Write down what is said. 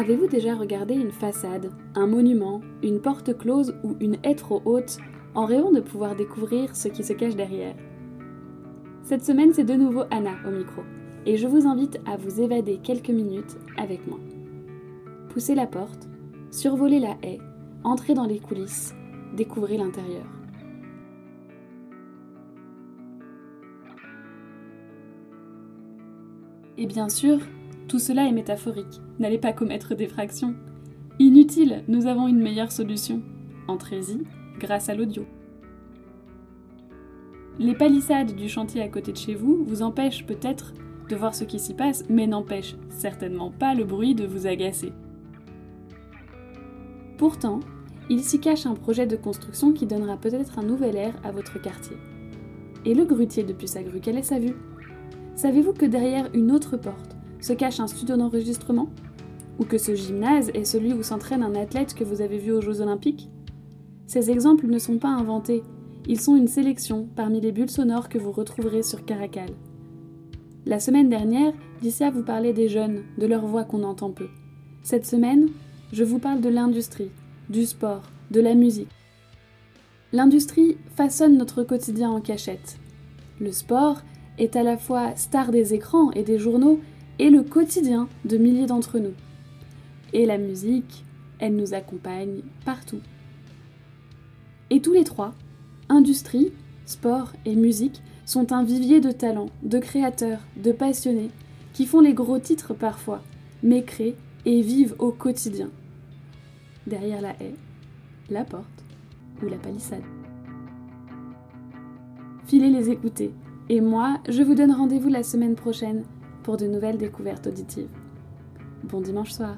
Avez-vous déjà regardé une façade, un monument, une porte close ou une haie trop haute en rêvant de pouvoir découvrir ce qui se cache derrière? Cette semaine, c'est de nouveau Anna au micro, et je vous invite à vous évader quelques minutes avec moi. Poussez la porte, survolez la haie, entrez dans les coulisses, découvrez l'intérieur. Et bien sûr, tout cela est métaphorique. N'allez pas commettre des fractions. Inutile, nous avons une meilleure solution. Entrez-y grâce à l'audio. Les palissades du chantier à côté de chez vous vous empêchent peut-être de voir ce qui s'y passe, mais n'empêchent certainement pas le bruit de vous agacer. Pourtant, il s'y cache un projet de construction qui donnera peut-être un nouvel air à votre quartier. Et le grutier depuis sa grue, quelle est sa vue? Savez-vous que derrière une autre porte, se cache un studio d'enregistrement Ou que ce gymnase est celui où s'entraîne un athlète que vous avez vu aux Jeux Olympiques Ces exemples ne sont pas inventés, ils sont une sélection parmi les bulles sonores que vous retrouverez sur Caracal. La semaine dernière, Licia vous parlait des jeunes, de leur voix qu'on entend peu. Cette semaine, je vous parle de l'industrie, du sport, de la musique. L'industrie façonne notre quotidien en cachette. Le sport est à la fois star des écrans et des journaux et le quotidien de milliers d'entre nous. Et la musique, elle nous accompagne partout. Et tous les trois, industrie, sport et musique, sont un vivier de talents, de créateurs, de passionnés, qui font les gros titres parfois, mais créent et vivent au quotidien. Derrière la haie, la porte ou la palissade. Filez les écouter. Et moi, je vous donne rendez-vous la semaine prochaine pour de nouvelles découvertes auditives. Bon dimanche soir